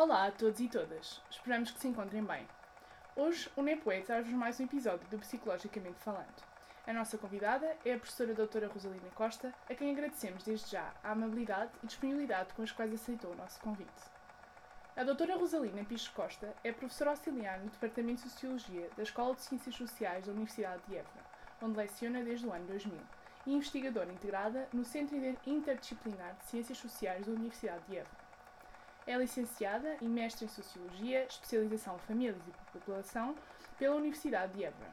Olá a todos e todas, esperamos que se encontrem bem. Hoje o Nepoé traz-vos mais um episódio do Psicologicamente Falando. A nossa convidada é a professora doutora Rosalina Costa, a quem agradecemos desde já a amabilidade e disponibilidade com as quais aceitou o nosso convite. A doutora Rosalina Picho Costa é professora auxiliar no Departamento de Sociologia da Escola de Ciências Sociais da Universidade de Évora, onde leciona desde o ano 2000, e investigadora integrada no Centro Interdisciplinar de Ciências Sociais da Universidade de Évora. É licenciada e mestre em Sociologia, especialização Famílias e População, pela Universidade de Évora.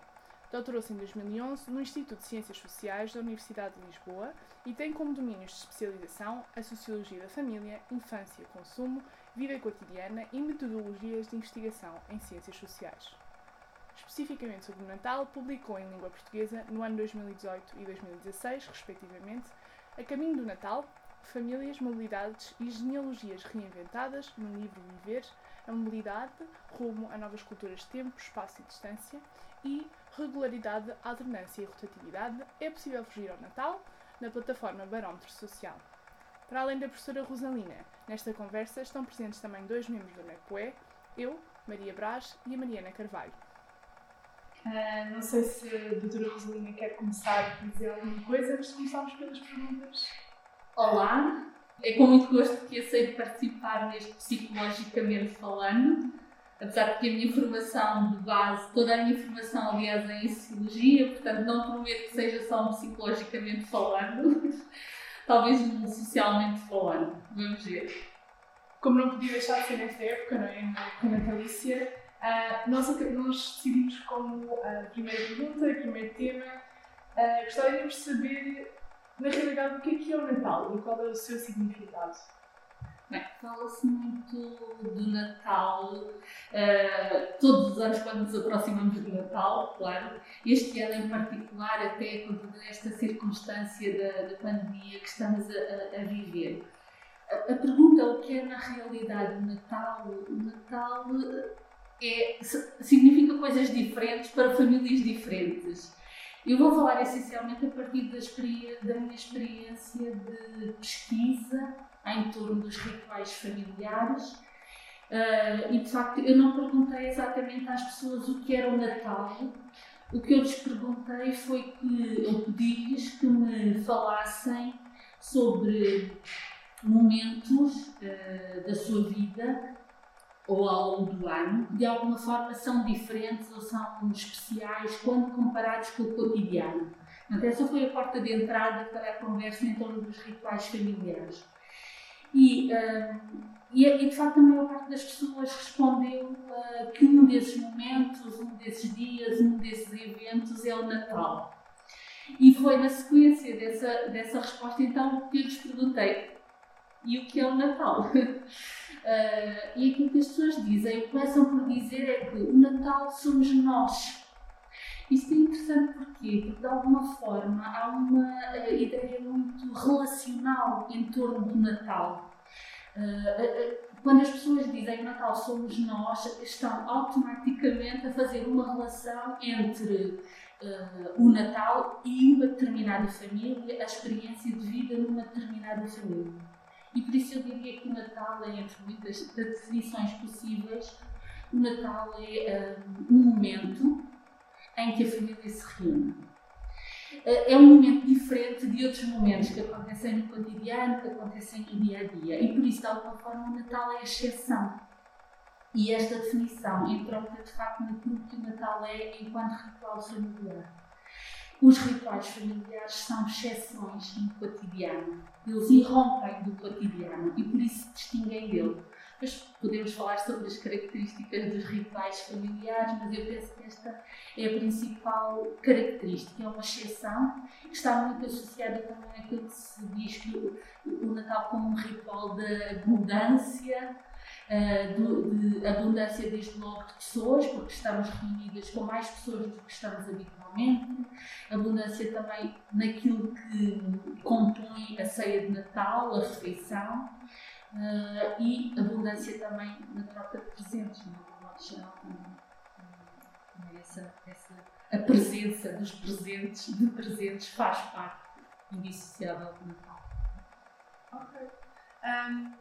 Doutorou-se em 2011 no Instituto de Ciências Sociais da Universidade de Lisboa e tem como domínios de especialização a Sociologia da Família, Infância, Consumo, Vida Cotidiana e Metodologias de Investigação em Ciências Sociais. Especificamente sobre o Natal, publicou em língua portuguesa no ano 2018 e 2016, respectivamente, A Caminho do Natal, famílias, mobilidades e genealogias reinventadas no livro Viver, a mobilidade, rumo a novas culturas de tempo, espaço e distância, e regularidade, alternância e rotatividade, é possível fugir ao Natal, na plataforma Barómetro Social. Para além da professora Rosalina, nesta conversa estão presentes também dois membros do NEPOE, eu, Maria Brás e a Mariana Carvalho. Uh, não sei se a doutora Rosalina quer começar a dizer alguma coisa, mas começamos pelas perguntas. Olá, é com muito gosto que aceito participar neste Psicologicamente Falando, apesar de que a minha formação de base, toda a minha formação, aliás, é em Sociologia, portanto não prometo que seja só um Psicologicamente Falando, talvez um Socialmente Falando, vamos ver. Como não podia deixar de ser nesta época, não é? Época natalícia, uh, nós, decidimos como a primeira pergunta, o primeiro tema, uh, gostaríamos de saber na realidade, o que é que é o Natal e qual é o seu significado? Bem, fala-se muito do Natal uh, todos os anos quando nos aproximamos do Natal, claro. Este ano em particular, até com toda esta circunstância da, da pandemia que estamos a, a, viver. A, a, pergunta o que é na realidade o Natal? O Natal é, significa coisas diferentes para famílias diferentes. Eu vou falar essencialmente a partir da, da minha experiência de pesquisa em torno dos rituais familiares. Uh, e de facto, eu não perguntei exatamente às pessoas o que era o Natal. O que eu lhes perguntei foi que eu pedi-lhes que me falassem sobre momentos uh, da sua vida ou ao longo do ano, de alguma forma são diferentes ou são especiais quando comparados com o cotidiano. Portanto, essa foi a porta de entrada para a conversa em torno dos rituais familiares. E, uh, e, e, de facto a maior parte das pessoas respondeu uh, que um desses momentos, um desses dias, um desses eventos é o Natal. E foi na sequência dessa, dessa resposta então que eu lhes perguntei: e o que é o Natal? Uh, e aquilo que as pessoas dizem, começam por dizer é que o Natal somos nós. Isto é interessante porquê? Porque de alguma forma há uma uh, ideia muito relacional em torno do Natal. Uh, quando as pessoas dizem que Natal somos nós, estão automaticamente a fazer uma relação entre o Natal e uma determinada família, a experiência de vida numa determinada família. E por isso eu diria que o Natal é, entre muitas definições possíveis, o Natal é um, um momento em que a família se reúne. Eh, é um momento diferente de outros momentos que acontecem no cotidiano, que acontecem no dia a dia. E por isso, de alguma forma, o Natal é a exceção. E esta definição entroca de facto naquilo que o Natal é enquanto ritual familiar. Os rituais familiares são exceções no cotidiano. Eles irrompem do cotidiano e por isso se distinguem dele. Mas podemos falar sobre as características dos rituais familiares, mas eu penso que esta é a principal característica. É uma exceção que está muito associada também àquilo que se diz que o Natal como um ritual de abundância, uh, de abundância desde logo de pessoas, porque estamos reunidas com mais pessoas do que estamos habitualmente, abundância também naquilo que compõe a ceia de Natal, a refeição, uh, e abundância também na troca de presentes, modo geral. Essa, essa, a presença dos presentes, de presentes, faz parte indissociável do Natal. Ok. Um,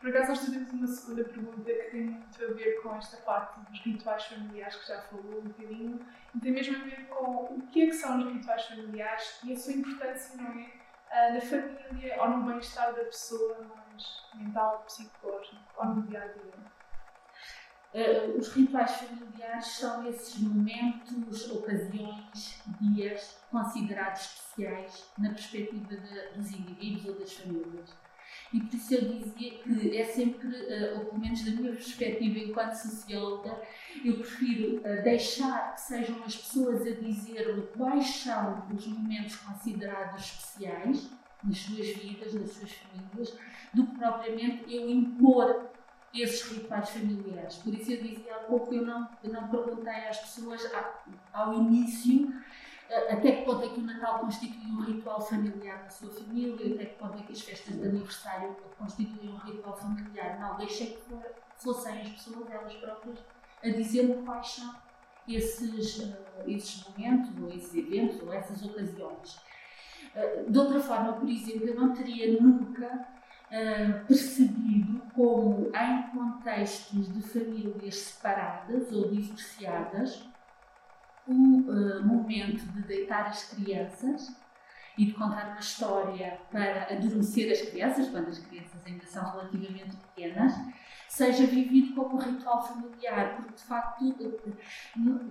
por acaso, nós temos uma segunda pergunta que tem muito a ver com esta parte dos rituais familiares que já falou um bocadinho, e tem mesmo a ver com o que é que são os rituais familiares e a sua importância, não é? Uh, na família ou no bem-estar da pessoa mais mental, psicológico ou no dia a dia. Uh, os rituais familiares são esses momentos, ocasiões, dias considerados especiais na perspectiva de, dos indivíduos ou das famílias. E por isso eu dizia que é sempre, uh, ou pelo menos da minha perspectiva enquanto socióloga, eu prefiro uh, deixar que sejam as pessoas a dizer quais são os momentos considerados especiais nas suas vidas, nas suas famílias, do que propriamente eu impor esses rituais familiares. Por isso eu dizia há pouco, eu não, eu não perguntei às pessoas ao início eh, até que ponto é que o Natal constitui um ritual familiar na sua família, até que ponto é que as festas de aniversário constituem um ritual familiar. Não, deixei que fossem as pessoas, elas próprias, a dizer-me quais são esses, uh, esses momentos, ou esses eventos, ou essas ocasiões. Uh, de outra forma, por exemplo, eu não teria nunca uh, percebido como, em contextos de famílias separadas ou divorciadas, o uh, momento de deitar as crianças e de contar uma história para adormecer as crianças, quando as crianças ainda são relativamente pequenas, seja vivido como um ritual familiar, porque de facto,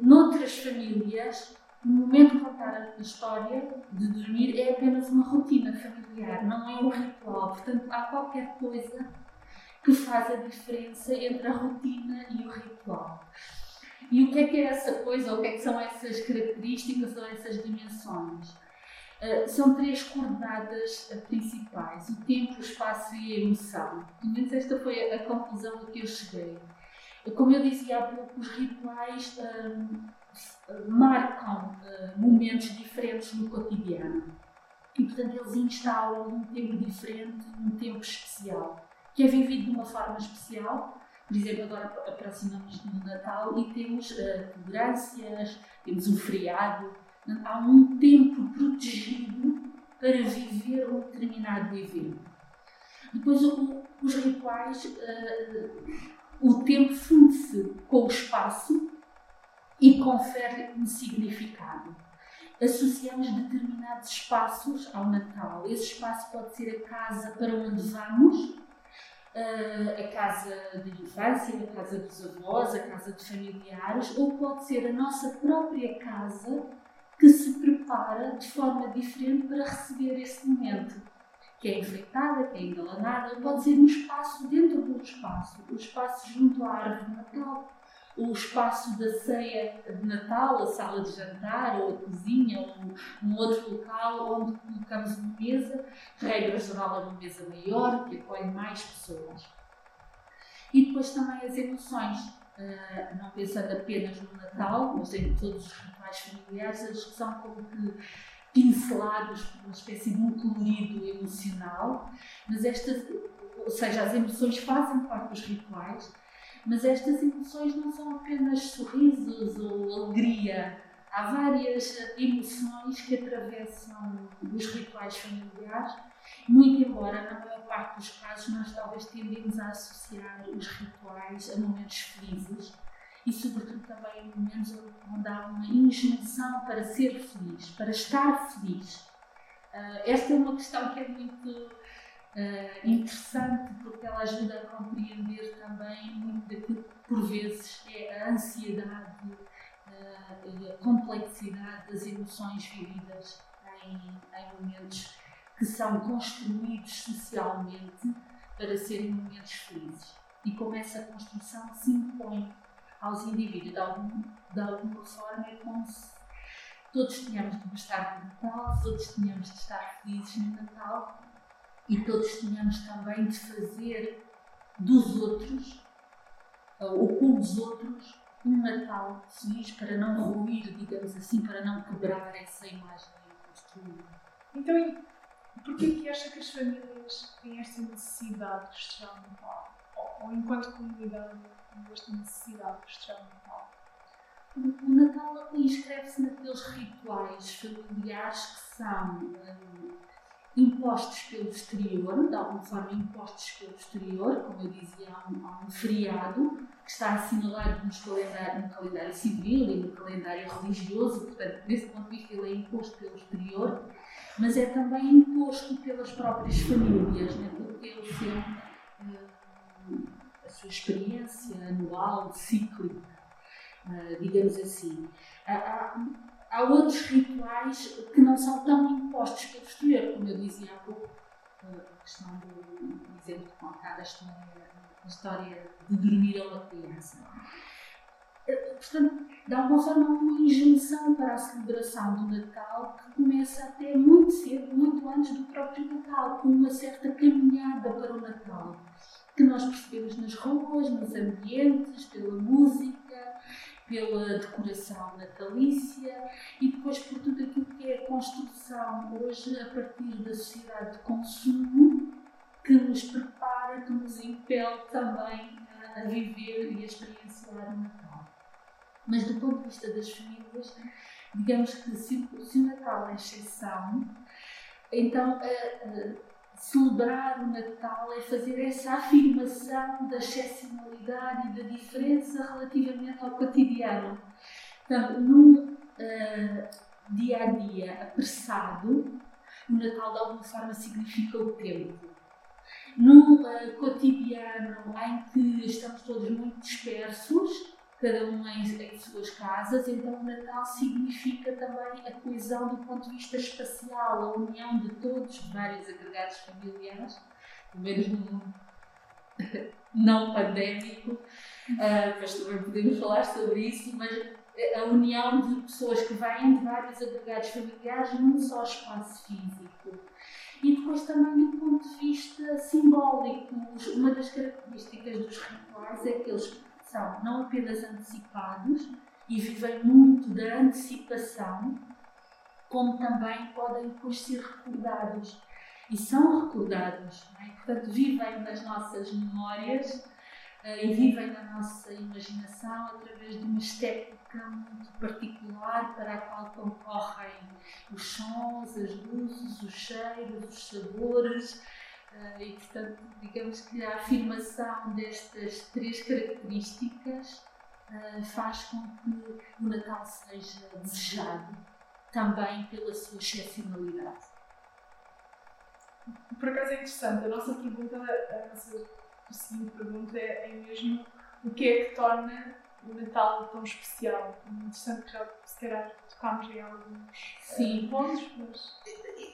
noutras famílias, o momento de contar a história, de dormir, é apenas uma rotina familiar, não é um ritual. Portanto, há qualquer coisa que faz a diferença entre a rotina e o ritual. E o que é que é essa coisa, ou o que é que são essas características ou essas dimensões? Uh, são três coordenadas uh, principais: o tempo, o espaço e a emoção. Pelo menos esta foi a, a conclusão a que eu cheguei. Como eu dizia há pouco, os rituais marcam uh, momentos diferentes no cotidiano. E, portanto, eles instalam um tempo diferente, um tempo especial, que é vivido de uma forma especial. Por exemplo, agora aproximamos do Natal e temos uh, tolerâncias, temos um feriado. Há um tempo protegido para viver um determinado evento. Depois, o, os rituais, uh, o tempo funde-se com o espaço e confere um significado. Associamos determinados espaços ao Natal. Esse espaço pode ser a casa para onde vamos, eh, a casa de infância, a casa dos avós, a casa de familiares, ou pode ser a nossa própria casa que se prepara de forma diferente para receber esse momento. Que é enfeitada, que é engalanada, pode ser um espaço dentro do espaço, o espaço junto à árvore Natal, o espaço da ceia de Natal, a sala de jantar, ou a cozinha, ou um outro local onde colocamos uma mesa, regra geral é uma mesa maior, que acolhe mais pessoas. E depois também as emoções, uh, não pensando apenas no Natal, mas em todos os rituais familiares, eles são como que pincelados por uma espécie de um colorido emocional, mas estas, ou seja, as emoções fazem parte dos rituais, mas estas emoções não são apenas sorrisos ou alegria. Há várias emoções que atravessam os rituais familiares, muito embora, na maior parte dos casos, nós talvez tendemos a associar os rituais a momentos felizes e, sobretudo, também a momentos onde há uma injunção para ser feliz, para estar feliz. Uh, esta é uma questão que é muito uh, interessante porque ela ajuda a compreender também muito daquilo que por vezes é a ansiedade uh, e a complexidade das emoções vividas em, em momentos que são construídos socialmente para serem momentos felizes. E como essa construção se impõe aos indivíduos de, algum, de alguma forma, é como se todos tínhamos de gostar do Natal, todos tínhamos de estar felizes no Natal e todos tínhamos também de fazer dos outros, ou com os outros, um Natal feliz para não ruir, digamos assim, para não quebrar essa imagem construída. Então, porquê que acha que as famílias têm esta necessidade de festejar o Natal? Ou, ou enquanto comunidade, têm esta necessidade de festejar o Natal? O Natal inscreve-se naqueles rituais familiares que são hum, impostos pelo exterior, de alguma forma impostos pelo exterior, como eu dizia, há um, há um feriado que está assinalado no calendário, no calendário civil e no calendário religioso, portanto, desse ponto de vista, ele é imposto pelo exterior, mas é também imposto pelas próprias famílias, né? porque ele tem uh, a sua experiência anual, cíclica, uh, digamos assim. Há, há, outros rituais que não são tão impostos pelo exterior, como eu dizia há pouco, a questão do exemplo de contar a história a história de dormir a uma criança. Portanto, de alguma forma, uma injunção para a celebração do Natal que começa até muito cedo, muito antes do próprio Natal, com uma certa caminhada para o Natal, que nós percebemos nas ruas, nos ambientes, pela música, pela decoração natalícia e depois por tudo aquilo que é a construção hoje a partir da sociedade de consumo que nos prepara, que nos impele também a, viver e a experienciar o Natal. Mas do ponto de vista das famílias, digamos que se, o Natal é exceção, então celebrar o Natal é fazer essa afirmação da excepcionalidade e da diferença relativamente ao cotidiano. Portanto, num uh, dia a dia apressado, o Natal de alguma forma significa o tempo num uh, cotidiano em que estamos todos muito dispersos, cada um em, em, suas casas, então o Natal significa também a coesão do ponto de vista espacial, a união de todos, vários agregados familiares, pelo menos no mundo não pandémico, uh, mas também podemos falar sobre isso, mas a união de pessoas que vêm de vários agregados familiares num só espaço físico e depois também do ponto de vista simbólico. Uma das características dos rituais é que eles são não apenas antecipados e vivem muito da antecipação, como também podem depois ser recordados. E são recordados, é? portanto, vivem nas nossas memórias uh, e vivem na nossa imaginação através de uma estética muito particular para a qual concorrem os sons, as luzes, os cheiros, os sabores. Uh, e, portanto, digamos que a afirmação destas três características uh, faz com que o Natal seja desejado também pela sua excepcionalidade. Por acaso é interessante, a nossa pergunta, a nossa seguinte pergunta é, é mesmo o que é que torna o Natal tão especial? Interessante que já se calhar tocámos em alguns Sim. Uh, pontos, mas.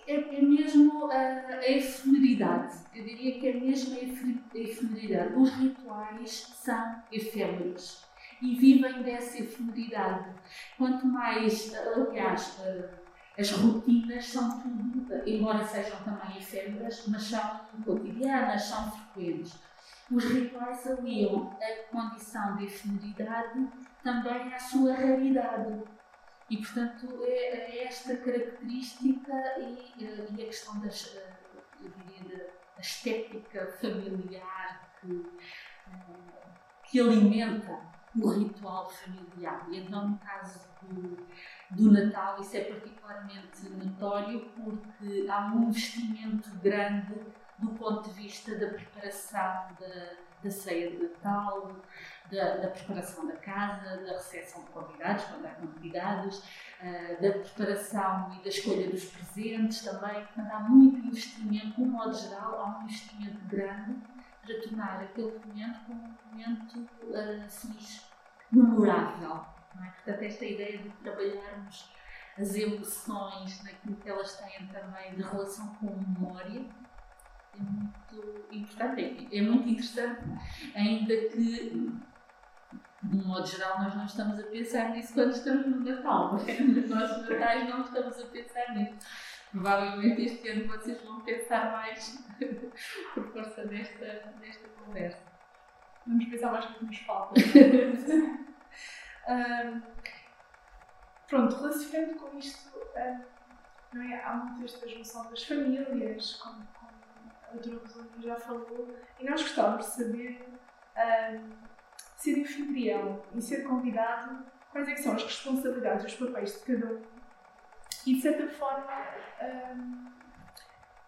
É, é mesmo a, a efemeridade. Eu diria que é mesmo a efemeridade. Os rituais são efêmeros e vivem dessa efemeridade. Quanto mais, aliás, as rotinas são tudo, embora sejam também efêmeras, mas são cotidianas, são frequentes. Os rituais aliam a condição de efemeridade também à sua raridade. E, portanto, é, é esta característica e, eh, e, a questão das, eh, eu diria, da estética familiar que, eh, que alimenta o ritual familiar. E então, no caso do, do Natal, isso é particularmente notório porque há um investimento grande do ponto de vista da preparação da, da ceia de Natal, da, da, preparação da casa, da recepção de convidados, quando há convidados, uh, da preparação e da escolha dos presentes também. Portanto, há muito investimento, no modo geral, há um investimento grande para tornar aquele momento como um momento uh, feliz, memorável. É? Portanto, esta ideia de trabalharmos as emoções naquilo que elas têm também de relação com memória muito importante, é, é muito interessante, ainda que de um modo geral, nós não estamos a pensar nisso quando estamos no Natal, nos nossos Natais não estamos a pensar nisso. Provavelmente este ano vocês vão pensar mais por força desta, desta conversa. Vamos pensar mais no que nos falta. um, pronto, relacionando com isto, um, não é? há muito esta junção das famílias, como, doutora Rosalina já falou, e nós gostávamos de saber ser anfitrião e ser convidado, quais é são as responsabilidades, os papéis de cada um, e de certa forma, um,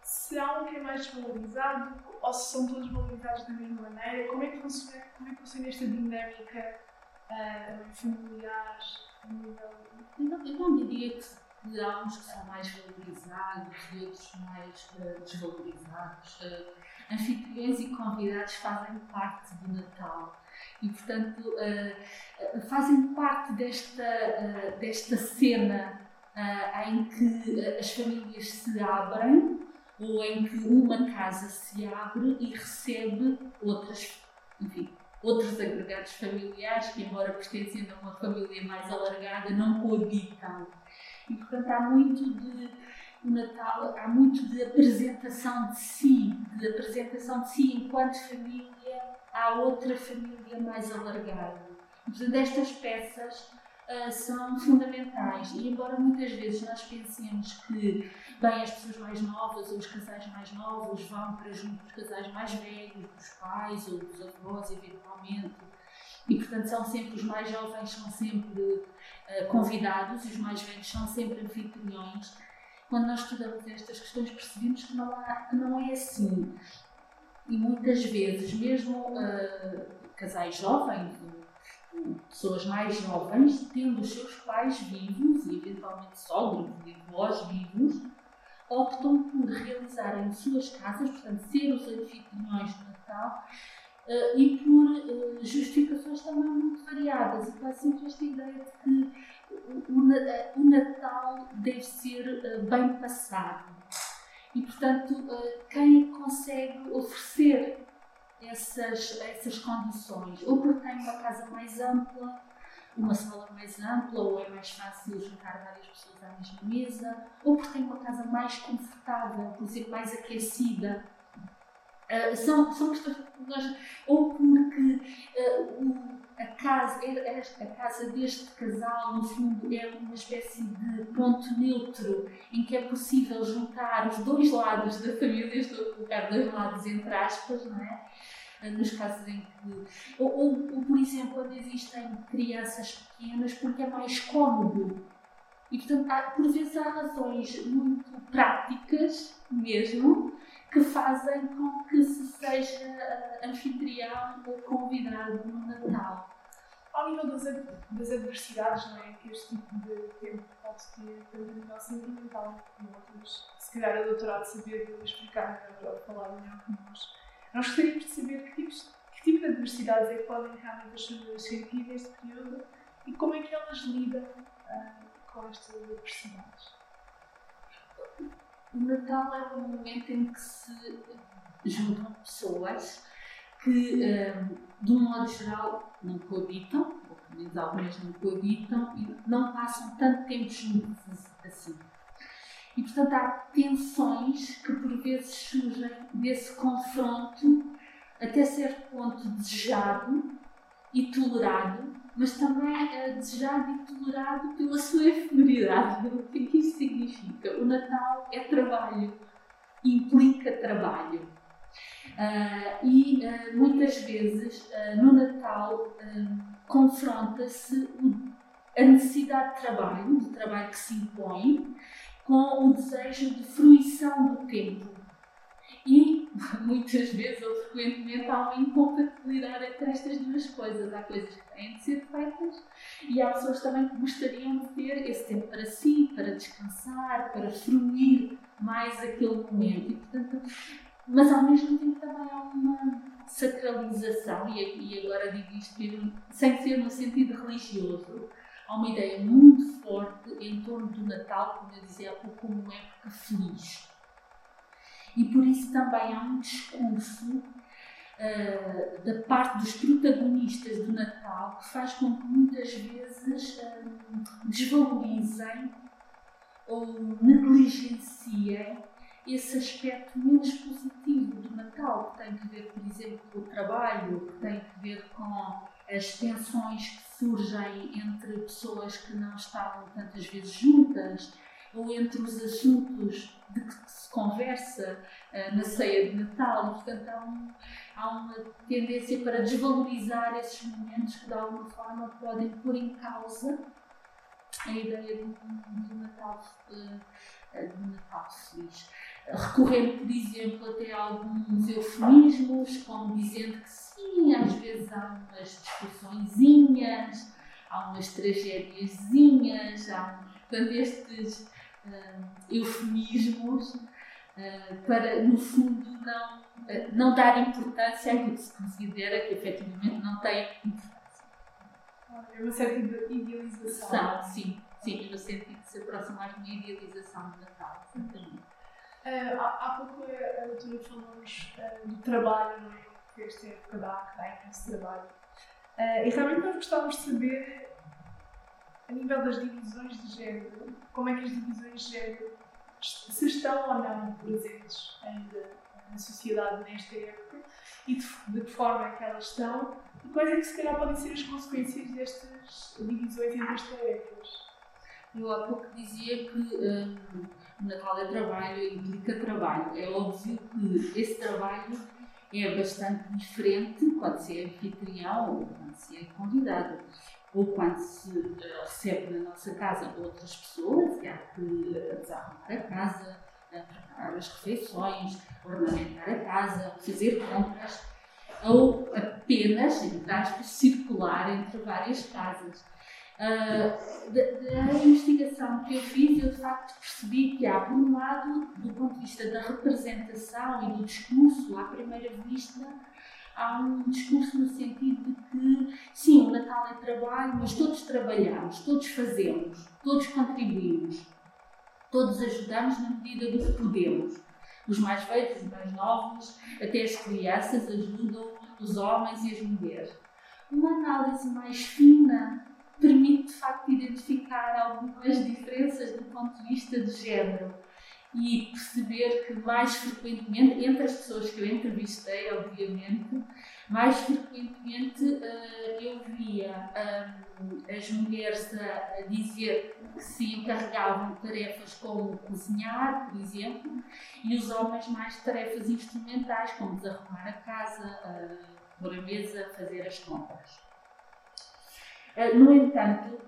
se há um que é mais desvalorizado ou se são todos valorizados da mesma maneira? Como é que funciona, como é que funciona esta dinâmica uh, familiar. Eu não, eu não diria que há uns que são mais valorizados e outros mais uh, desvalorizados. Uh, anfitriões e convidados fazem parte do Natal e, portanto, uh, fazem parte desta, desta cena em que as famílias se abrem ou em que uma casa se abre e recebe outras, enfim, outros agregados familiares que, embora pertencendo a uma família mais alargada, não coabitam. E, portanto, há muito de Natal, há muito de apresentação de si, de apresentação de si enquanto família à outra família mais alargada. Portanto, estas peças uh, são fundamentais e embora muitas vezes nós pensemos que bem, as pessoas mais novas ou os casais mais novos vão para junto dos casais mais velhos, dos pais ou dos avós eventualmente e portanto são sempre os mais jovens são sempre uh, convidados e os mais velhos são sempre anfitriões. Quando nós estudamos estas questões percebemos que não, há, que não é assim. E muitas vezes mesmo uh, casais jovens pessoas mais jovens, tendo os seus pais vivos e eventualmente sogros e avós vivos, optam por realizar em suas casas, portanto, ser os anfitriões do Natal, uh, e por uh, justificações também muito variadas. E quase sempre esta ideia de que o, o, o Natal deve ser uh, bem passado. E, portanto, quem consegue oferecer essas, essas condições, ou porque tem uma casa mais ampla, uma sala mais ampla, ou é mais fácil juntar várias pessoas à mesma mesa, ou porque tem uma casa mais confortável, por exemplo, mais aquecida. Uh, são, são questões nós, ou porque uh, a, casa, a casa deste casal, no fundo, é uma espécie de ponto neutro em que é possível juntar os dois lados da família, estou a colocar dois lados entre aspas, não é? nos casos em que. Ou, ou, ou, por exemplo, quando existem crianças pequenas, porque é mais cômodo. E, portanto, há, por vezes há razões muito práticas mesmo que fazem com que se seja uh, anfitrião ou convidado no Natal. Ao nível das, das adversidades, não é? Que este tipo de tempo pode ter, tanto a nível sentimental como outros. Se calhar a doutora de saber explicar melhor, falar melhor que nós nós gostaríamos de saber que, tipos, que tipo de adversidades é que podem realmente as famílias sentir neste período e como é que elas lidam uh, com estas adversidades. O Natal é um momento em que se juntam pessoas que, um, de um modo geral, não coabitam, ou pelo menos algumas não coabitam, e não passam tanto tempo juntos assim. E, portanto, há tensões que por vezes surgem desse confronto até certo ponto desejado e tolerado, mas também é desejado e tolerado pela sua efemeridade. O que é que isso significa? O Natal é trabalho, implica trabalho. Uh, e uh, muitas vezes uh, no Natal confronta-se a necessidade de trabalho, de trabalho que se impõe, com o desejo de fruição do tempo. Muitas vezes ou frequentemente há uma incompatibilidade entre estas duas coisas. Há coisas que têm de ser feitas e há pessoas também que gostariam de ter esse tempo para si, para descansar, para fruir mais aquele momento. E, portanto, mas ao mesmo tempo também há uma sacralização, e agora digo isto sem ser no sentido religioso, há uma ideia muito forte em torno do Natal, como eu dizia como uma época feliz. E por isso também há um discurso uh, da parte dos protagonistas do Natal que faz com que muitas vezes uh, desvalorizem ou negligenciem esse aspecto menos positivo do Natal, que tem que ver, por exemplo, com o trabalho, que tem que ver com as tensões que surgem entre pessoas que não estavam tantas vezes juntas, ou entre os assuntos de que se conversa uh, na ceia de Natal. Portanto, há, um, há, uma tendência para desvalorizar esses momentos que, de alguma forma, podem pôr em causa a ideia de um, de um Natal, uh, de um Natal feliz. recorrendo, por exemplo, até a alguns eufemismos, como dizendo que sim, às vezes há umas discussõezinhas, há umas tragédiazinhas, há, portanto, estes uh, eufemismos uh, para, no fundo, não, uh, não dar importância àquilo que se considera que efetivamente não tem importância. É uma certa idealização. Sim, sim, no sentido de se aproximar de uma idealização do Natal, exatamente. Uh, há, há pouco a doutora falou-nos uh, do trabalho, não é? que esta época dá, que dá imenso trabalho. Uh, e realmente nós gostávamos de saber, a nível das divisões de género, como é que as divisões de género se estão ou não presentes ainda na sociedade nesta época e de, de que forma é que elas estão e quais é que se calhar podem ser as consequências destas divisões entre as tarefas. Eu há pouco dizia que um, Natal é trabalho, implica trabalho. É óbvio que esse trabalho é bastante diferente quando se é anfitrião ou quando se é convidado. Ou quando se uh, recebe na nossa casa outras pessoas, que há que uh, desarrumar a casa, uh, preparar as refeições, ornamentar a casa, fazer compras, ou apenas, entre circular entre várias casas. Uh, da, da, investigação que eu fiz, eu de facto percebi que há, por um lado, do ponto de vista da representação e do discurso, à primeira vista, há um discurso no sentido de que, sim, o Natal é trabalho, mas todos trabalhamos, todos fazemos, todos contribuímos, todos ajudamos na medida do que podemos. Os mais velhos, os mais novos, até as crianças ajudam os homens e as mulheres. Uma análise mais fina permite de facto identificar algumas diferenças do ponto de vista de género e perceber que mais frequentemente, entre as pessoas que eu entrevistei, obviamente, mais frequentemente uh, eu via as mulheres a, a, dizer que se encarregavam de tarefas como cozinhar, por exemplo, e os homens mais tarefas instrumentais, como desarrumar a casa, uh, pôr a mesa, fazer as compras. Uh, no entanto,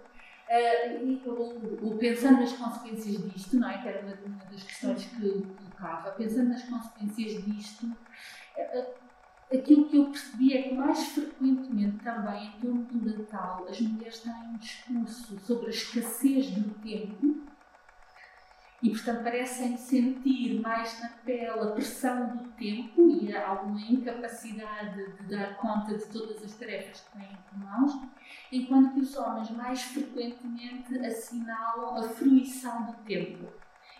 uh, pensando nas consequências disto, não é? que era uma, uma das questões que colocava, pensando nas consequências disto, uh, aquilo que eu percebi é que mais frequentemente também em torno do Natal as mulheres têm um discurso sobre a escassez do tempo e, portanto, parecem sentir mais na pele a pressão do tempo e alguma incapacidade de dar conta de todas as tarefas que têm em mãos, enquanto que os homens mais frequentemente assinalam a fruição do tempo.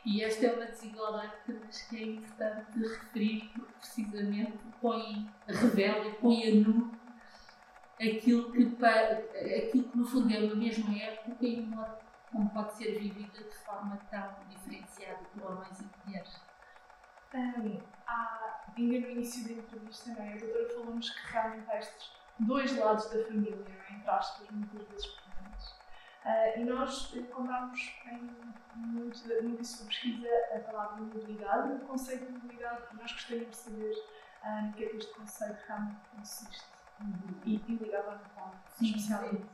E esta é uma desigualdade que acho que é importante referir, porque precisamente põe, revela e põe a nu aquilo que, aquilo que no fundo é uma mesma época e uma como pode ser vivida de forma tão diferenciada por homens e mulheres. Um, há, ainda no início da entrevista, não é? a doutora falou-nos que realmente há estes dois lados da família, não é? entre aspas, muitas vezes presentes. Uh, e nós encontramos em muito, muita sua pesquisa a palavra mobilidade, o conceito de mobilidade, e nós gostaríamos de saber no que é que este conceito realmente consiste. Uhum. E, e ligado ao Natal, especialmente. Sim,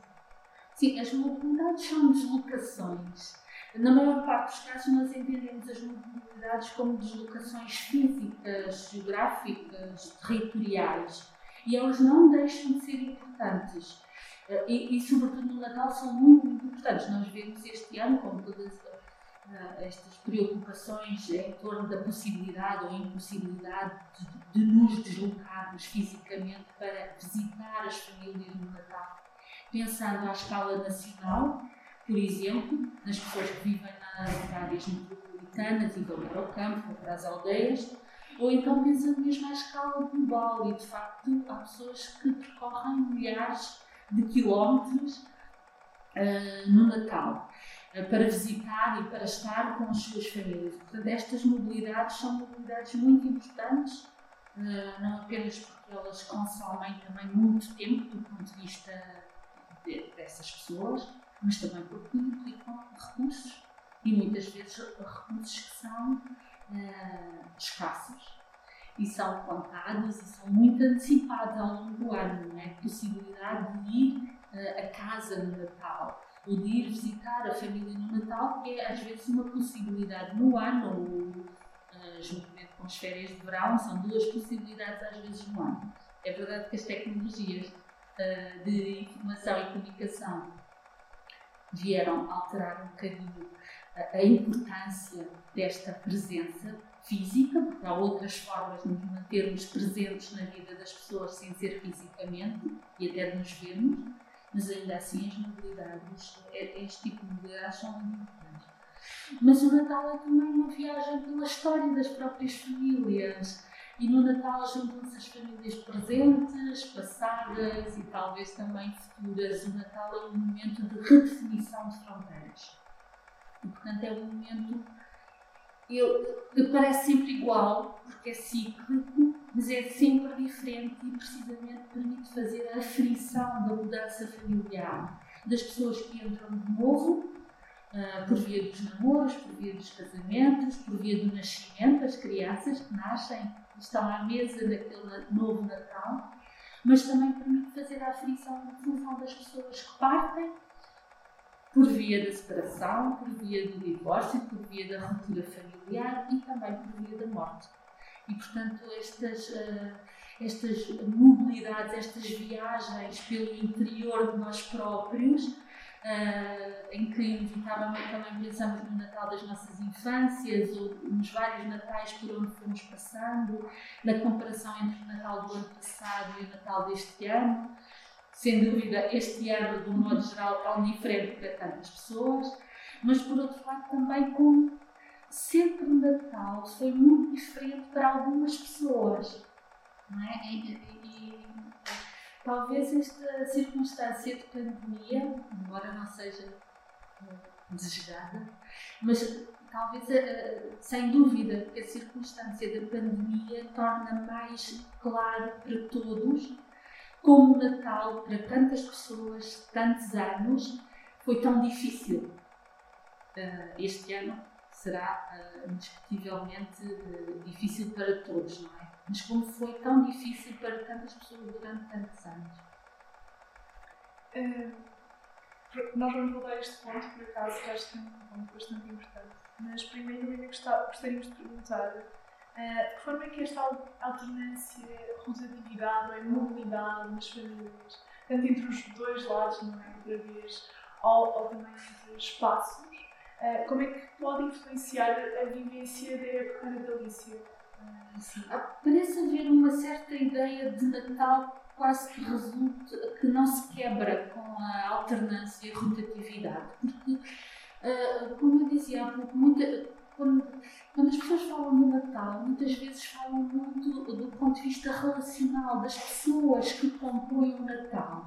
as mobilidades são deslocações. Na maior parte dos casos, nós entendemos as mobilidades como deslocações físicas, geográficas, territoriais. E elas não deixam de ser importantes. Eh, e, e, sobretudo no Natal, são muito, muito importantes. Nós vemos este ano, com todas uh, estas preocupações em torno da possibilidade ou impossibilidade de, de nos deslocarmos fisicamente para visitar as famílias no Natal pensando à escala nacional, por exemplo, nas pessoas que vivem nas áreas metropolitanas e vão para o campo, para as aldeias, ou então pensando mesmo à escala global e de facto há pessoas que percorrem milhares de quilómetros uh, no Natal uh, para visitar e para estar com as suas famílias. Portanto, estas mobilidades são mobilidades muito importantes, uh, não apenas porque elas consomem também muito tempo do ponto de vista dessas pessoas, mas também porque implicam recursos e muitas vezes recursos que são uh, escassos e são contados e são muito antecipados ao longo do ano, não é? A possibilidade de ir uh, a casa no Natal ou de ir visitar a família no Natal, é às vezes uma possibilidade no ano ou uh, juntamente com as férias de verão, são duas possibilidades às vezes no ano. É verdade que as tecnologias uh, de informação e comunicação vieram alterar um bocadinho a, importância desta presença física, porque há outras formas de nos mantermos presentes na vida das pessoas sem ser fisicamente e até de nos vermos, mas ainda assim as mobilidades, é, este tipo de mobilidades são muito importantes. Mas o Natal é também uma viagem pela história das próprias famílias. E no Natal juntam-se as famílias presentes, passadas e talvez também futuras. O Natal é um momento de redefinição de fronteiras. E, portanto, é um momento que parece sempre igual, porque é cíclico, mas é sempre diferente e precisamente permite fazer a aflição da mudança familiar das pessoas que entram de novo uh, por via dos namoros, por via dos casamentos, por via do nascimento, das crianças que nascem estão à mesa daquele novo Natal, mas também permite fazer a aflição de função das pessoas que partem por via da separação, por via do divórcio, por via da ruptura familiar e também por via da morte. E, portanto, estas, uh, estas mobilidades, estas viagens pelo interior de nós próprios, uh, em que inevitavelmente também pensamos no Natal das nossas infâncias ou nos vários Natais por onde fomos passando, na comparação entre o Natal do ano passado e o Natal deste ano. Sem dúvida, este ano, de um modo geral, tão diferente para tantas pessoas, mas por outro lado também com sempre o Natal foi muito diferente para algumas pessoas. Não é? E, e, talvez esta circunstância de pandemia, embora não seja eh, desejada, mas talvez, eh, sem dúvida, a circunstância da pandemia torna mais claro para todos como o Natal, para tantas pessoas, tantos anos, foi tão difícil. Uh, este ano será indiscutivelmente difícil para todos, não é? Mas como foi tão difícil para tantas pessoas durante tantos anos? nós vamos voltar a este ponto, por acaso, que acho que é um ponto bastante importante. Mas primeiro ainda gostaríamos de perguntar Uh, de que forma é que esta alternância, rotatividade ou mobilidade nas famílias, tanto entre os dois lados, não é? Outra vez, ou, ou também entre espaços, uh, como é que pode influenciar a vivência da época natalícia? Uh, assim? Parece haver uma certa ideia de Natal quase que resulta, que não se quebra com a alternância e a rotatividade, porque, como eu dizia há pouco, muita quando, quando as pessoas falam do Natal, muitas vezes falam muito do ponto de vista relacional das pessoas que compõem o Natal.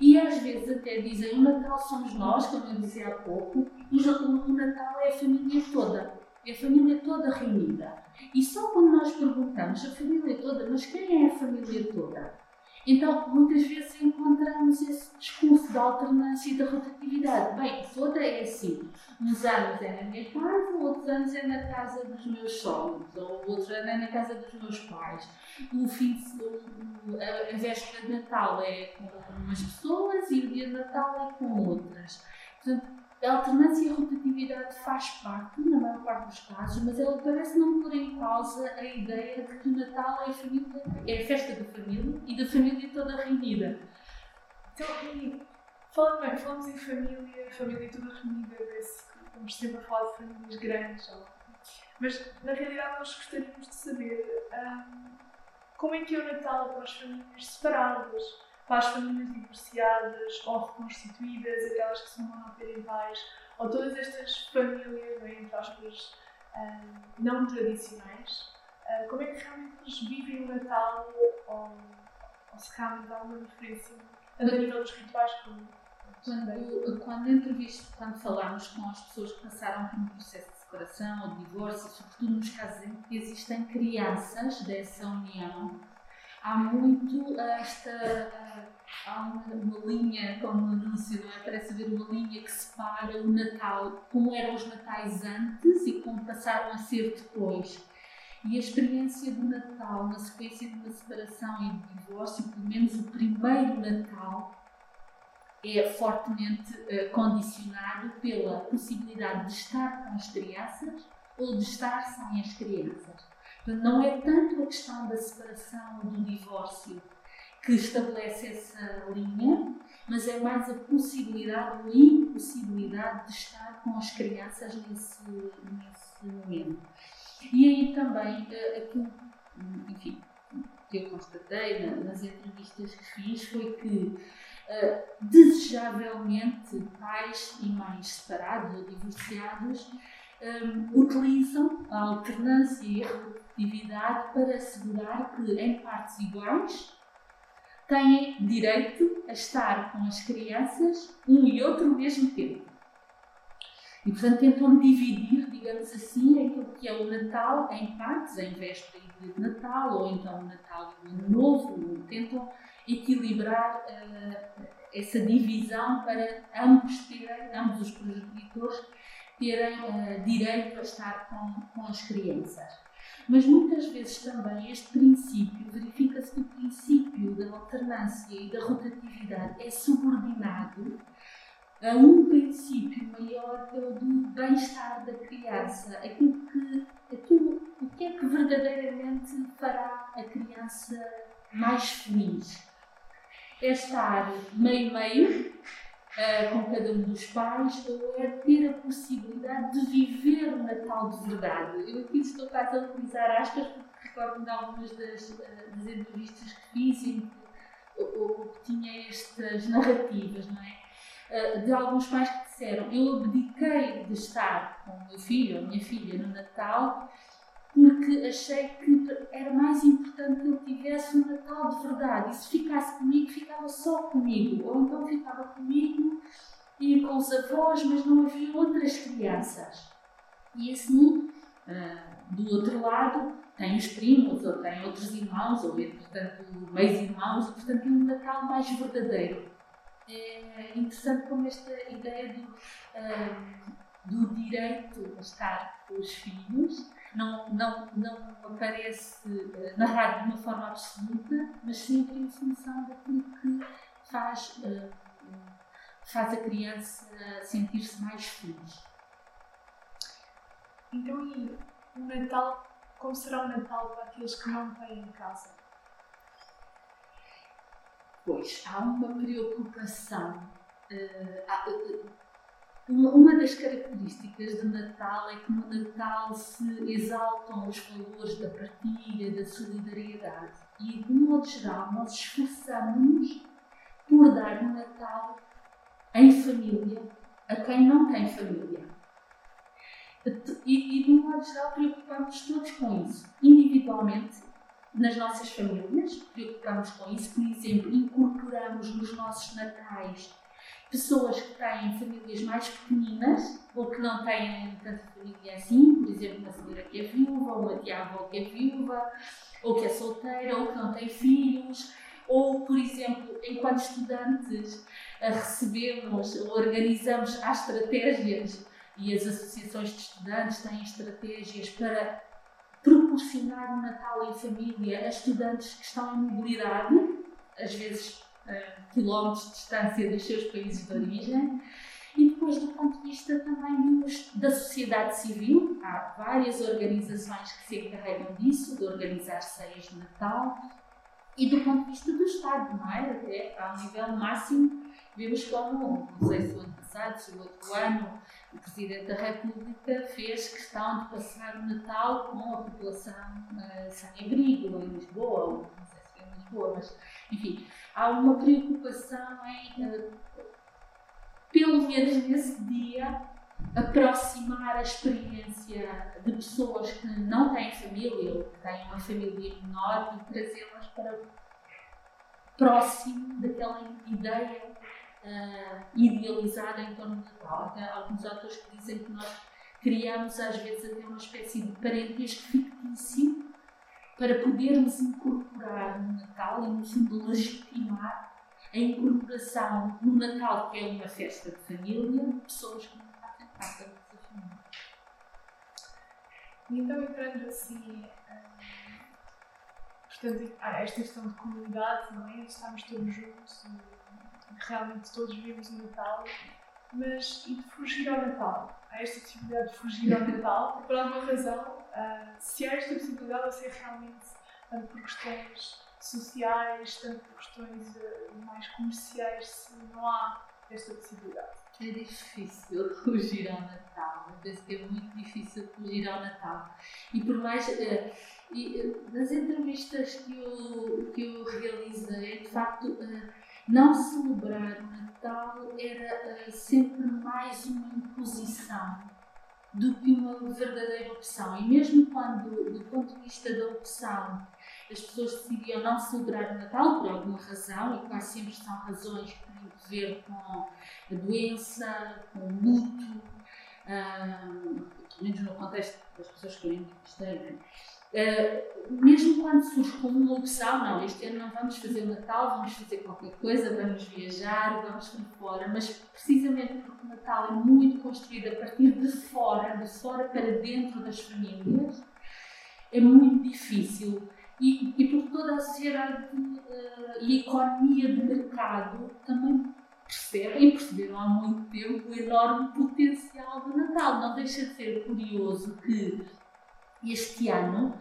E às vezes até dizem o Natal somos nós, como eu dizia há pouco, e o Natal é a família toda. É a família toda reunida. E só quando nós perguntamos a família toda, mas quem é a família toda? Então, muitas vezes encontramos esse discurso da alternância e da rotatividade. Bem, toda é assim. Uns anos é na minha casa, outros anos é na casa dos meus sogros, ou outros anos é na casa dos meus pais. O fim de, a, a véspera de Natal é com umas pessoas e o dia de Natal é com outras. Portanto, a alternância e a rotatividade faz parte, na maior parte dos casos, mas ela parece não pôr em causa a ideia de que o Natal é a, família, é a festa da família e da família toda reunida. Então, e, falando bem, falamos em família, família toda reunida, estamos sempre a falar de famílias grandes, mas na realidade nós gostaríamos de saber um, como é que é o Natal para as famílias separadas para as famílias divorciadas ou reconstituídas, aquelas que são monoparentais, ou todas estas famílias, bem, entre aspas, uh, não tradicionais, uh, como é que realmente eles vivem o Natal ou, ou se realmente há uma diferença, tanto a nível dos rituais como. Quando, quando entrevisto, quando falamos com as pessoas que passaram por um processo de separação ou de divórcio, sobretudo nos casos em que existem crianças dessa união, há muito esta. Há uma, uma linha, como no anúncio, não é? Parece haver uma linha que separa o Natal, como eram os Natais antes e como passaram a ser depois. E a experiência do Natal, na sequência de uma separação e de divórcio, pelo menos o primeiro Natal, é fortemente uh, condicionado pela possibilidade de estar com as crianças ou de estar sem as crianças. Não é tanto a questão da separação do divórcio que estabelece essa linha, mas é mais a possibilidade ou impossibilidade de estar com as crianças nesse, nesse momento. E aí também eh, aquilo, enfim, que eu constatei nas entrevistas que fiz foi que uh, desejavelmente pais e mães separados ou divorciados eh, utilizam a alternância e a rotatividade para assegurar que em partes iguais têm direito a estar com as crianças um e outro ao mesmo tempo. E, portanto, tentam dividir, digamos assim, aquilo que é o Natal em partes, em véspera de Natal, ou então o Natal e o Ano Novo, tentam equilibrar uh, essa divisão para ambos terem, ambos os progenitores terem uh, direito a estar com, com as crianças. Mas muitas vezes também este princípio, verifica-se que o princípio da alternância e da rotatividade é subordinado a um princípio maior que é o do bem-estar da criança, aquilo que, aquilo, o que é que verdadeiramente fará a criança mais feliz. É estar meio-meio uh, com cada um dos pais ou é ter a possibilidade de viver o Natal de verdade. Eu aqui estou quase a utilizar aspas porque recordo-me de algumas das, uh, das entrevistas que fiz e que, ou, que tinha estas narrativas, não é? Uh, de alguns pais que disseram: Eu abdiquei de estar com o meu filho ou minha filha no Natal porque achei que era mais importante que ele tivesse um Natal de verdade. E se ficasse comigo, ficava só comigo. Ou então ficava comigo e com os avós, mas não havia outras crianças. E assim, uh, do outro lado, tem os primos, ou tem outros irmãos, ou entretanto, meios irmãos, e portanto, tem um Natal mais verdadeiro. É interessante como esta ideia do, uh, do direito a estar com os filhos não, não, não aparece uh, narrado de uma forma absoluta, mas sempre em função daquilo que faz, uh, faz a criança sentir-se mais feliz. Então, e o Natal, como será o Natal para aqueles que não têm em casa? Pois, há uma preocupação. Uh, uma, uma das características do Natal é que no Natal se exaltam os valores da partilha, da solidariedade. E, de modo geral, nós esforçamos por dar no Natal em família a quem não tem família. E, e de modo geral, preocupamos todos com isso. Individualmente, nas nossas famílias, preocupamos com isso. Por exemplo, incorporamos nos nossos natais pessoas que têm famílias mais pequeninas ou que não têm tanta família assim, por exemplo, uma senhora que é viúva, ou uma tia-avó que é viúva, ou que é solteira, ou que não tem filhos, ou, por exemplo, enquanto estudantes recebemos ou organizamos as estratégias e as associações de estudantes têm estratégias para proporcionar um Natal em família a estudantes que estão em mobilidade, às vezes quilómetros de distância dos seus países de origem. E depois, do ponto de vista também da sociedade civil, há várias organizações que se encarregam disso, de organizar ceias de Natal. E do ponto de vista do Estado, não é? Até ao nível máximo, vemos como, não sei se o ano passado, se o outro ano, o Presidente da República fez questão de passar o Natal com a população uh, sem abrigo, em Lisboa, Lisboa, mas enfim, há uma preocupação em, uh, pelo menos nesse dia, aproximar a experiência de pessoas que não têm família ou que têm uma família menor e trazê-las para próximo daquela ideia uh, idealizada em torno do Natal. Há alguns autores que dizem que nós criamos às vezes até uma espécie de parentesco fictício para podermos incorporar no Natal e, no fundo, legitimar a incorporação no Natal, que é uma festa de família, de pessoas que não fazem parte da nossa família. E então, entrando assim, portanto, esta questão de comunidade, não é? Estamos todos juntos e realmente todos vivemos o Natal. mas e de fugir ao Natal? Há esta possibilidade de fugir ao Natal? Por alguma razão, uh, se há esta possibilidade ou se é realmente tanto por questões sociais, tanto por questões uh, mais comerciais, se não há esta possibilidade? É difícil fugir ao Natal. Eu penso que é muito difícil fugir ao Natal. E por mais. Uh, e, nas entrevistas que eu, que eu realizei, de facto, uh, não celebrar o Natal era uh, sempre mais uma imposição do que uma verdadeira opção. E mesmo quando, do ponto de vista da opção, as pessoas decidiam não celebrar o Natal por alguma razão, e quase sempre são razões que têm a ver com a doença, com o luto, uh, pelo menos no contexto das pessoas que eu entrevistei, Uh, mesmo quando surge como uma opção, não, este ano não vamos fazer o Natal, vamos fazer qualquer coisa, vamos viajar, vamos para fora, mas precisamente porque o Natal é muito construído a partir de fora, de fora para dentro das famílias, é muito difícil. E, e por toda a sociedade uh, e a economia de mercado também percebem perceberam há muito tempo o enorme potencial do Natal. Não deixa de ser curioso que este ano,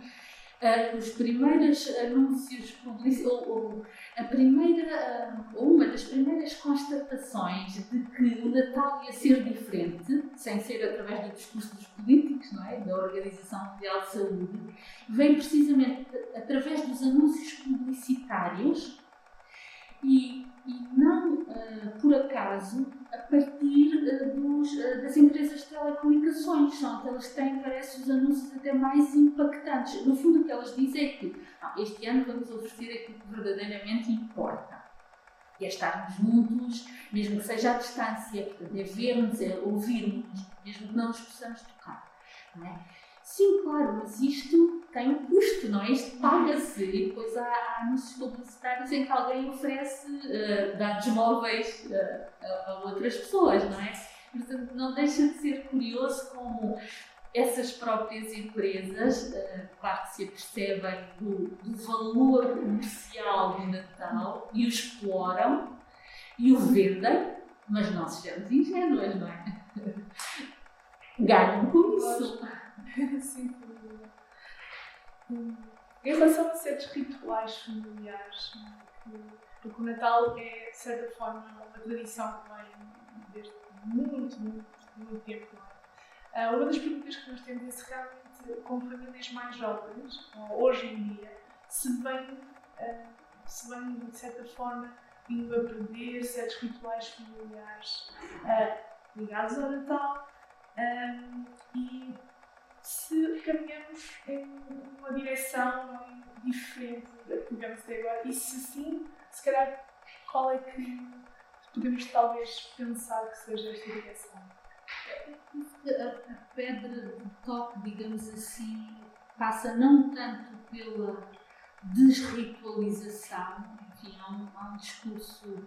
uh, os primeiros anúncios publicitários, a primeira, uh, uma das primeiras constatações de que o Natal ia ser diferente, sem ser através do discurso dos políticos, não é? da Organização Mundial de Saúde, vem precisamente através dos anúncios publicitários e, e não uh, por acaso a partir uh, dos, uh, das empresas de telecomunicações. São aquelas que têm, parece, os anúncios até mais impactantes. No fundo, o que elas dizem é que ah, este ano vamos oferecer aquilo que verdadeiramente importa. E é estarmos juntos, mesmo que seja à distância, portanto, é vermos, é ouvirmos, mesmo que não nos possamos tocar. Não é? Sim, claro, mas isto tem um custo, não é? Isto paga-se. E depois há, anúncios publicitários em que alguém oferece uh, dados móveis uh, a, outras pessoas, não é? Portanto, não deixa de ser curioso como essas próprias empresas, uh, claro que se apercebem do, do valor comercial do Natal e o exploram e o vendem, mas não sejamos ingênuas, não é? Ganham com isso. Em relação a certos rituais familiares, porque o Natal é, de certa forma, uma tradição que vem desde muito, muito, muito tempo. É? Ah, uma das perguntas que nós temos é se realmente, com famílias mais jovens, hoje em dia, se vem, ah, se vem de certa forma, indo a perder certos rituais familiares ah, ligados ao Natal e se caminhamos em uma direção diferente da que tivemos até agora e se sim, se calhar qual é que podemos talvez pensar que seja esta direção? A, a pedra de toque, digamos assim, passa não tanto pela desritualização, enfim, há um, há um discurso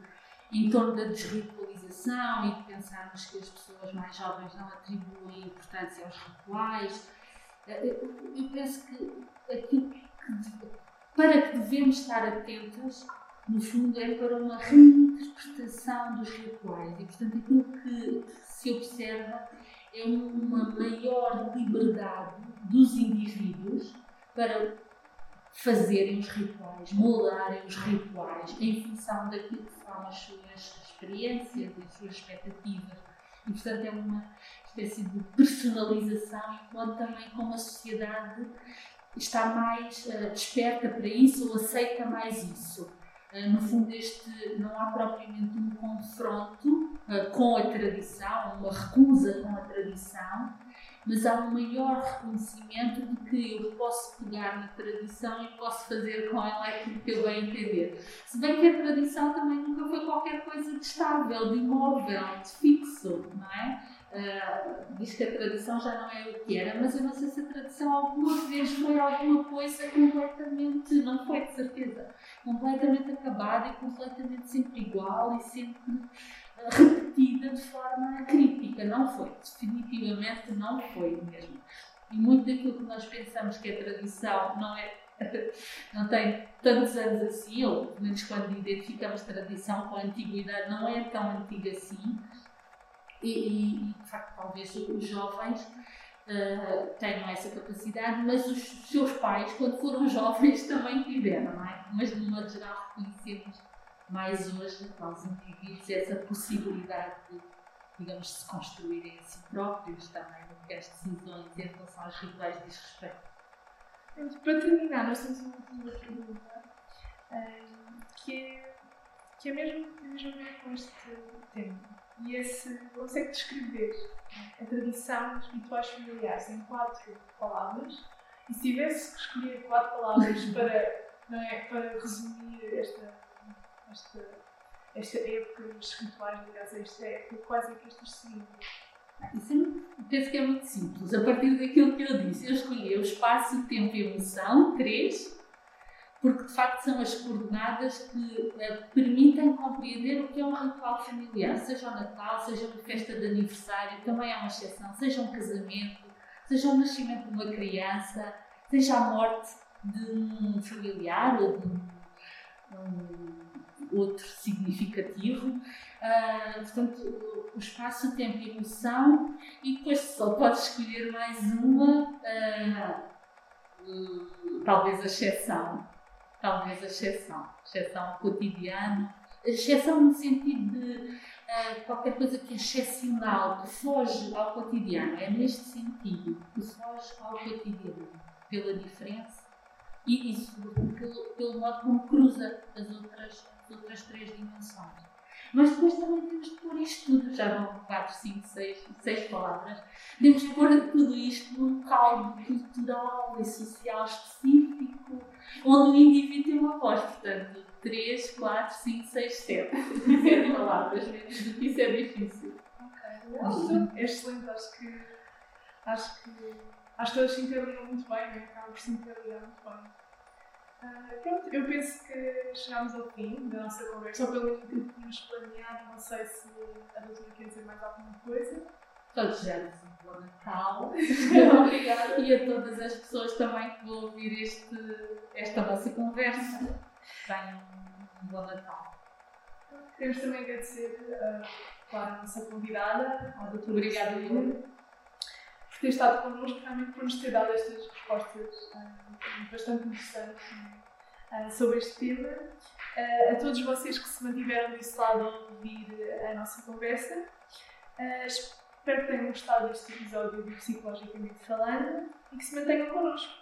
em torno da desritualização e de pensarmos que as pessoas mais jovens não atribuem importância aos rituais. Eh, eu penso que aquilo que, para que devemos estar atentas, no fundo, é para uma reinterpretação dos rituais e, portanto, aquilo que se observa é uma maior liberdade dos indivíduos para fazerem os rituais, moldarem os rituais em função daquilo que são as suas experiências as suas expectativas. E, portanto, é uma espécie de personalização, enquanto também como a sociedade está mais uh, desperta para isso ou aceita mais isso. Uh, no fundo, este, não há propriamente um confronto uh, com a tradição, uma recusa com a tradição, mas há um maior reconhecimento de que eu posso pegar na tradição e posso fazer com ela aquilo que eu bem entender. Se bem que a tradição também nunca foi qualquer coisa de estável, de imóvel, de fixo, não é? Uh, diz que a tradição já não é o que era, mas eu não sei se a tradição alguma vez foi alguma coisa completamente, não foi de certeza, completamente acabada e completamente sempre igual e sempre repetida de forma crítica. Não foi, definitivamente não foi mesmo. E muito daquilo que nós pensamos que é tradição não é não tem tantos anos assim, ou pelo menos quando identificamos tradição com antiguidade, não é tão antiga assim. e, e de facto talvez os jovens uh, tenham essa capacidade, mas os seus pais, quando foram jovens, também tiveram, não é? Mas de modo geral reconhecemos mais hoje aos indivíduos essa possibilidade de, digamos, se construírem a si próprios também no que as decisões em relação aos rituais diz respeito. Para terminar, nós temos uma última pergunta que, é, que é mesmo, mesmo com este tema. E esse consegue descrever a tradição dos rituais familiares em quatro palavras. E se tivesse que escolher quatro palavras para, é, para resumir esta, esta, esta época, os rituais ligados a esta época, quais é que estas seriam? Isso é penso que é muito simples. A partir daquilo que eu disse, eu escolhi o espaço, tempo e emoção, três, porque de facto são as coordenadas que uh, permitem compreender o que é um ritual familiar, seja o Natal, seja uma festa de aniversário, também é uma exceção, seja um casamento, seja o nascimento de uma criança, seja a morte de um familiar ou de um, um outro significativo. Uh, portanto, o espaço, o tempo e a emoção, e depois só podes escolher mais uma, uh, talvez a exceção talvez a exceção. Exceção ao cotidiano. Exceção no sentido de uh, qualquer coisa que é excepcional, que foge ao cotidiano. É neste sentido, que foge ao cotidiano, pela diferença e, isso pelo, pelo modo como cruza as outras, outras três dimensões. Mas depois também temos de pôr isto tudo, já vão 4, 5, 6, 6 palavras, temos de pôr tudo isto num caldo cultural e social específico, onde o indivíduo tem uma voz. Portanto, 3, 4, 5, 6, 7. 7 palavras, isso é difícil. Ok, é excelente, acho que. Acho que. Acho que elas se integram muito bem, né? acabam por se integrar muito bem. Uh, pronto, eu penso que chegámos ao fim da nossa conversa, ou pelo menos aquilo que tínhamos planeado. Não sei se a doutora quer dizer mais alguma coisa. Todos já um bom Natal. Obrigada. E a todas as pessoas também que vão ouvir este, esta nossa conversa. Tenham um bom Natal. Queremos também agradecer, uh, claro, a nossa convidada, a doutora Obrigada, ter estado connosco, realmente por nos ter dado estas respostas uh, bastante interessantes uh, sobre este tema. Uh, a todos vocês que se mantiveram desse lado a ouvir a nossa conversa, espero que tenham gostado deste episódio do Psicologicamente Falando e que se mantenham connosco.